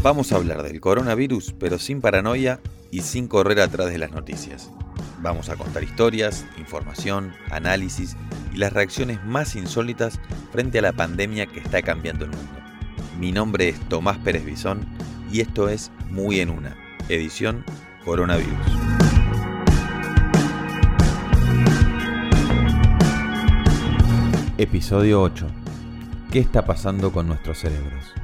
Vamos a hablar del coronavirus, pero sin paranoia y sin correr atrás de las noticias. Vamos a contar historias, información, análisis y las reacciones más insólitas frente a la pandemia que está cambiando el mundo. Mi nombre es Tomás Pérez Bisón y esto es Muy en Una, edición Coronavirus. Episodio 8. ¿Qué está pasando con nuestros cerebros?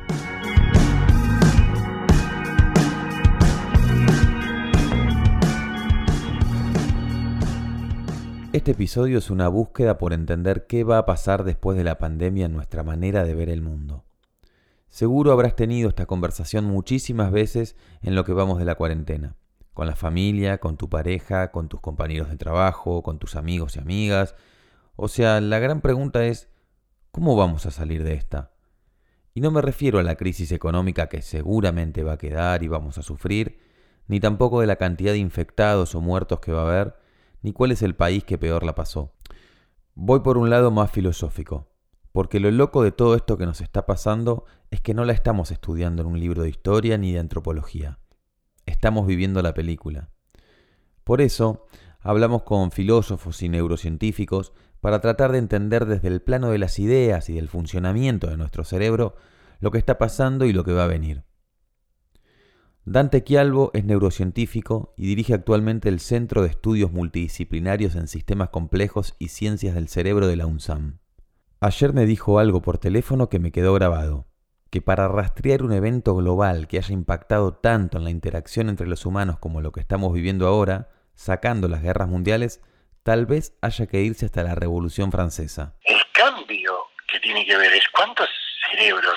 Este episodio es una búsqueda por entender qué va a pasar después de la pandemia en nuestra manera de ver el mundo. Seguro habrás tenido esta conversación muchísimas veces en lo que vamos de la cuarentena, con la familia, con tu pareja, con tus compañeros de trabajo, con tus amigos y amigas. O sea, la gran pregunta es, ¿cómo vamos a salir de esta? Y no me refiero a la crisis económica que seguramente va a quedar y vamos a sufrir, ni tampoco de la cantidad de infectados o muertos que va a haber, ni cuál es el país que peor la pasó. Voy por un lado más filosófico, porque lo loco de todo esto que nos está pasando es que no la estamos estudiando en un libro de historia ni de antropología. Estamos viviendo la película. Por eso, hablamos con filósofos y neurocientíficos para tratar de entender desde el plano de las ideas y del funcionamiento de nuestro cerebro lo que está pasando y lo que va a venir. Dante Chialvo es neurocientífico y dirige actualmente el Centro de Estudios Multidisciplinarios en Sistemas Complejos y Ciencias del Cerebro de la UNSAM. Ayer me dijo algo por teléfono que me quedó grabado, que para rastrear un evento global que haya impactado tanto en la interacción entre los humanos como lo que estamos viviendo ahora, sacando las guerras mundiales, tal vez haya que irse hasta la Revolución Francesa. El cambio que tiene que ver es cuántos cerebros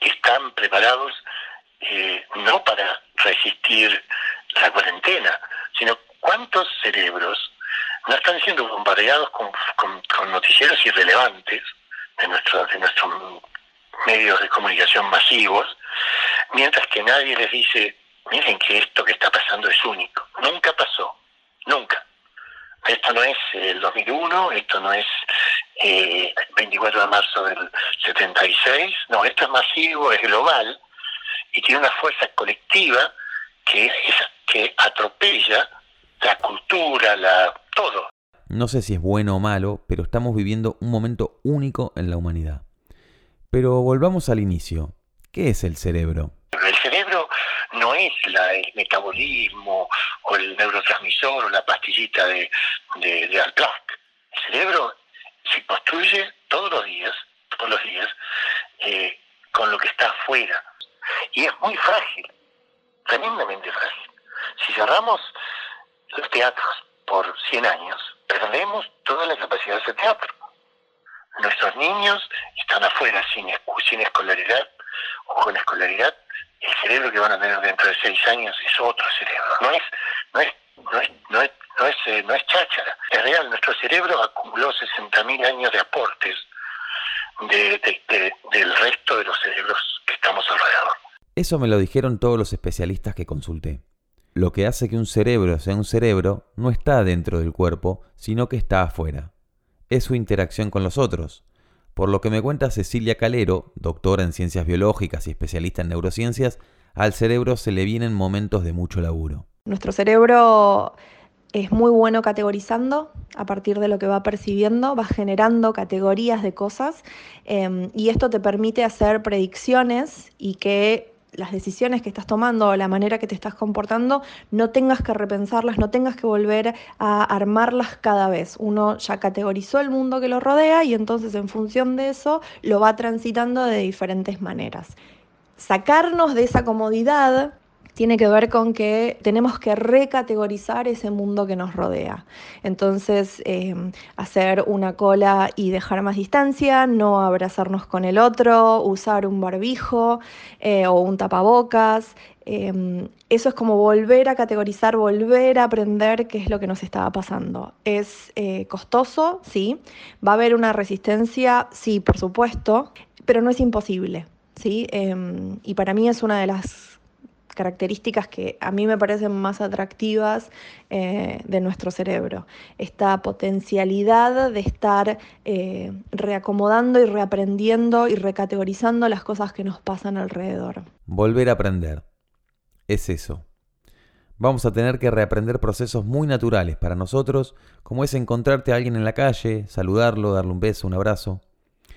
están preparados eh, no para resistir la cuarentena, sino cuántos cerebros no están siendo bombardeados con, noticieros irrelevantes de, nuestro, de nuestros medios de comunicación masivos, mientras que nadie les dice, miren que esto que está pasando es único. Nunca pasó, nunca. Esto no es el 2001, esto no es eh, el 24 de marzo del 76, no, esto es masivo, es global, y tiene una fuerza colectiva que, es, que atropella la cultura, la todo. No sé si es bueno o malo, pero estamos viviendo un momento único en la humanidad. Pero volvamos al inicio. ¿Qué es el cerebro? El cerebro no es la, el metabolismo o el neurotransmisor o la pastillita de, de, de El cerebro se construye todos los días, todos los días, eh, con lo que está afuera. Y es muy frágil, tremendamente frágil. Si cerramos los teatros por 100 años, perdemos toda la capacidad de ese teatro. Nuestros niños están afuera sin, sin escolaridad o con escolaridad. El cerebro que van a tener dentro de 6 años es otro cerebro. No es, no es, no es, no es, no es, eh, no es cháchara. Es real, nuestro cerebro acumuló 60.000 años de aportes del resto de los cerebros. Eso me lo dijeron todos los especialistas que consulté. Lo que hace que un cerebro sea un cerebro no está dentro del cuerpo, sino que está afuera. Es su interacción con los otros. Por lo que me cuenta Cecilia Calero, doctora en ciencias biológicas y especialista en neurociencias, al cerebro se le vienen momentos de mucho laburo. Nuestro cerebro es muy bueno categorizando a partir de lo que va percibiendo, va generando categorías de cosas em, y esto te permite hacer predicciones y que las decisiones que estás tomando o la manera que te estás comportando no tengas que repensarlas, no tengas que volver a armarlas cada vez. Uno ya categorizó el mundo que lo rodea y entonces en función de eso lo va transitando de diferentes maneras. Sacarnos de esa comodidad tiene que ver con que tenemos que recategorizar ese mundo que nos rodea. Entonces, em, hacer una cola y dejar más distancia, no abrazarnos con el otro, usar un barbijo eh, o un tapabocas. Em, eso es como volver a categorizar, volver a aprender qué es lo que nos estaba pasando. Es eh, costoso, sí. Va a haber una resistencia, sí, por supuesto, pero no es imposible. ¿sí? Em, y para mí es una de las características que a mí me parecen más atractivas eh, de nuestro cerebro. Esta potencialidad de estar eh, reacomodando y reaprendiendo y recategorizando las cosas que nos pasan alrededor. Volver a aprender. Es eso. Vamos a tener que reaprender procesos muy naturales para nosotros, como es encontrarte a alguien en la calle, saludarlo, darle un beso, un abrazo.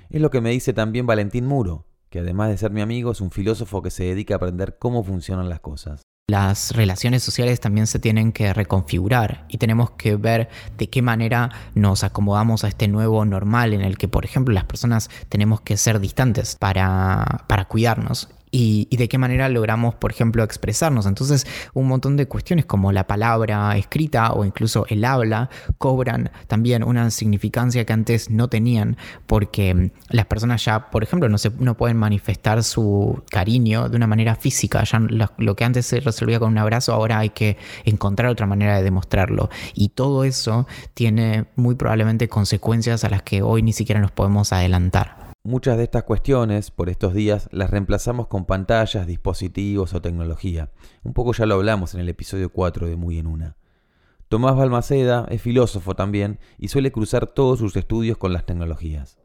Es lo que me dice también Valentín Muro, que además de ser mi amigo es un filósofo que se dedica a aprender cómo funcionan las cosas. Las relaciones sociales también se tienen que reconfigurar y tenemos que ver de qué manera nos acomodamos a este nuevo normal en el que, por ejemplo, las personas tenemos que ser distantes para, para cuidarnos y, de qué manera logramos, por ejemplo, expresarnos. Entonces, un montón de cuestiones como la palabra escrita o incluso el habla cobran también una significancia que antes no tenían porque mm, las personas ya, por ejemplo, no, se, no pueden manifestar su cariño de una manera física. Ya lo, que antes se resolvía con un abrazo, ahora hay que encontrar otra manera de demostrarlo. Y todo eso tiene muy probablemente consecuencias a las que hoy ni siquiera nos podemos adelantar. Muchas de estas cuestiones, por estos días, las reemplazamos con pantallas, dispositivos o tecnología. Un poco ya lo hablamos en el episodio 4 de Muy en Una. Tomás Balmaceda es filósofo también y suele cruzar todos sus estudios con las tecnologías.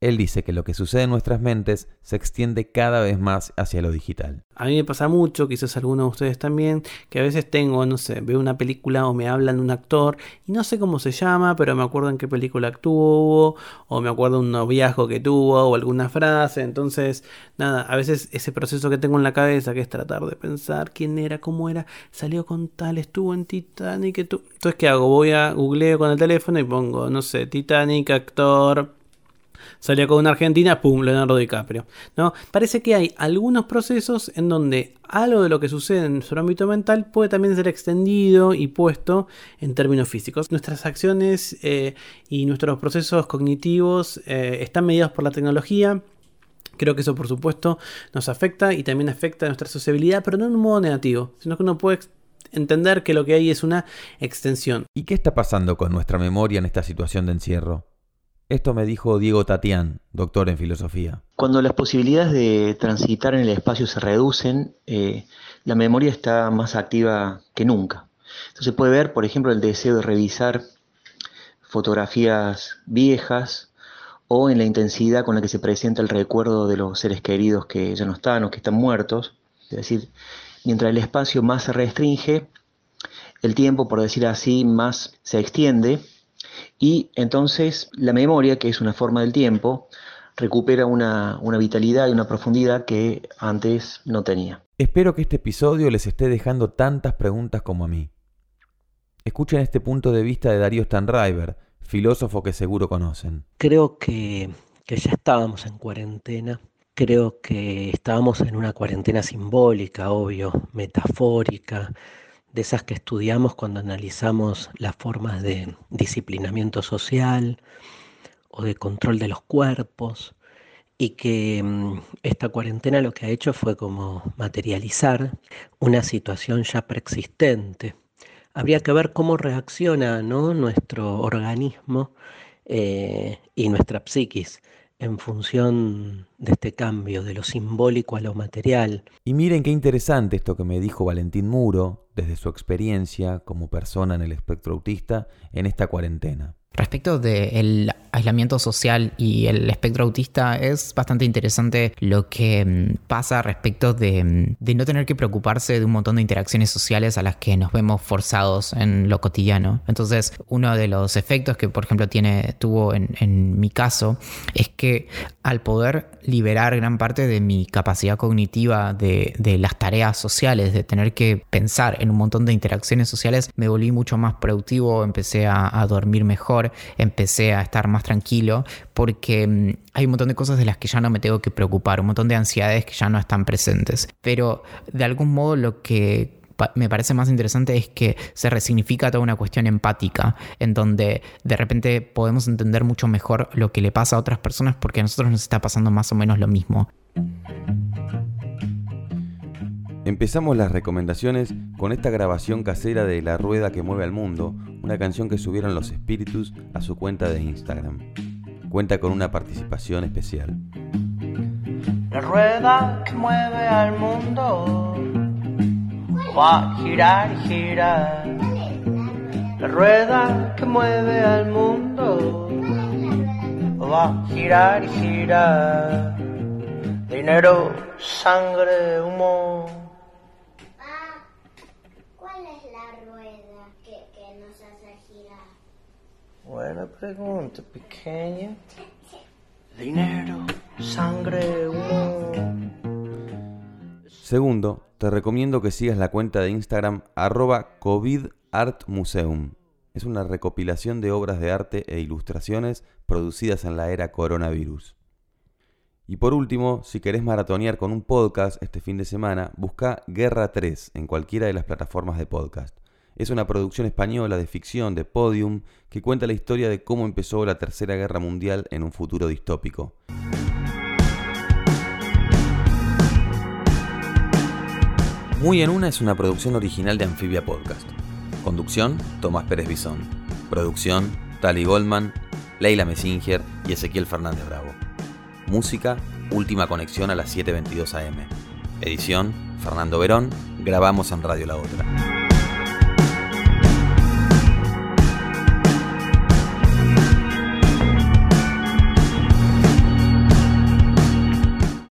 Él dice que lo que sucede en nuestras mentes se extiende cada vez más hacia lo digital. A mí me pasa mucho, quizás algunos de ustedes también, que a veces tengo, no sé, veo una película o me hablan de un actor y no sé cómo se llama, pero me acuerdo en qué película actuó, o me acuerdo un noviazgo que tuvo, o alguna frase. Entonces, nada, a veces ese proceso que tengo en la cabeza, que es tratar de pensar quién era, cómo era, salió con tal, estuvo en Titanic. Entonces, ¿qué hago? Voy a googleo con el teléfono y pongo, no sé, Titanic, actor Salía con una Argentina, pum, Leonardo DiCaprio. ¿no? Parece que hay algunos procesos en donde algo de lo que sucede en su ámbito mental puede también ser extendido y puesto en términos físicos. Nuestras acciones eh, y nuestros procesos cognitivos eh, están mediados por la tecnología. Creo que eso por supuesto nos afecta y también afecta a nuestra sociabilidad, pero no en un modo negativo, sino que uno puede entender que lo que hay es una extensión. ¿Y qué está pasando con nuestra memoria en esta situación de encierro? Esto me dijo Diego Tatián, doctor en filosofía. Cuando las posibilidades de transitar en el espacio se reducen, eh, la memoria está más activa que nunca. Entonces puede ver, por ejemplo, el deseo de revisar fotografías viejas o en la intensidad con la que se presenta el recuerdo de los seres queridos que ya no están o que están muertos. Es decir, mientras el espacio más se restringe, el tiempo, por decir así, más se extiende y entonces la memoria, que es una forma del tiempo, recupera una, vitalidad y una profundidad que antes no tenía. Espero que este episodio les esté dejando tantas preguntas como a mí. Escuchen este punto de vista de Darío Stanriver, filósofo que seguro conocen. Creo que, que ya estábamos en cuarentena. Creo que estábamos en una cuarentena simbólica, obvio, metafórica, de esas que estudiamos cuando analizamos las formas de disciplinamiento social o de control de los cuerpos y que mm, esta cuarentena lo que ha hecho fue como materializar una situación ya preexistente. Habría que ver cómo reacciona nuestro organismo eh, y nuestra psiquis en función de este cambio de lo simbólico a lo material. Y miren qué interesante esto que me dijo Valentín Muro desde su experiencia como persona en el espectro autista en esta cuarentena. Respecto del aislamiento social y el espectro autista, es bastante interesante lo que mm, pasa respecto de, mm, de, no tener que preocuparse de un montón de interacciones sociales a las que nos vemos forzados en lo cotidiano. Entonces, uno de los efectos que, por ejemplo, tiene, tuvo en, mi caso es que al poder liberar gran parte de mi capacidad cognitiva de, de, las tareas sociales, de tener que pensar en un montón de interacciones sociales, me volví mucho más productivo, empecé a dormir mejor, empecé a estar más tranquilo, porque mm, hay un montón de cosas de las que ya no me tengo que preocupar, un montón de ansiedades que ya no están presentes. Pero de algún modo lo que me parece más interesante es que se resignifica toda una cuestión empática, en donde de repente podemos entender mucho mejor lo que le pasa a otras personas porque a nosotros nos está pasando más o menos lo mismo. Empezamos las recomendaciones con esta grabación casera de La Rueda que Mueve al Mundo, una canción que subieron los espíritus a su cuenta de Instagram. Cuenta con una participación especial. La rueda que mueve al mundo va a girar y girar. La rueda que mueve al mundo va a girar y girar. Dinero, sangre, humo. ¿Cuál es la rueda que, que nos hace girar? Buena pregunta, pequeña. Dinero, sangre, humo. Segundo, te recomiendo que sigas la cuenta de Instagram arroba covidartmuseum. Es una recopilación de obras de arte e ilustraciones producidas en la era coronavirus. Y por último, si querés maratonear con un podcast este fin de semana, busca Guerra 3 en cualquiera de las plataformas de podcast. Es una producción española de ficción de Podium que cuenta la historia de cómo empezó la Tercera Guerra Mundial en un futuro distópico. Muy en una es una producción original de Amphibia Podcast. Conducción, Tomás Pérez Bisón. Producción, Tali Goldman, Leila Messinger y Ezequiel Fernández Bravo. Música, Última Conexión a las 7.22 am. Edición, Fernando Verón. Grabamos en Radio La Otra.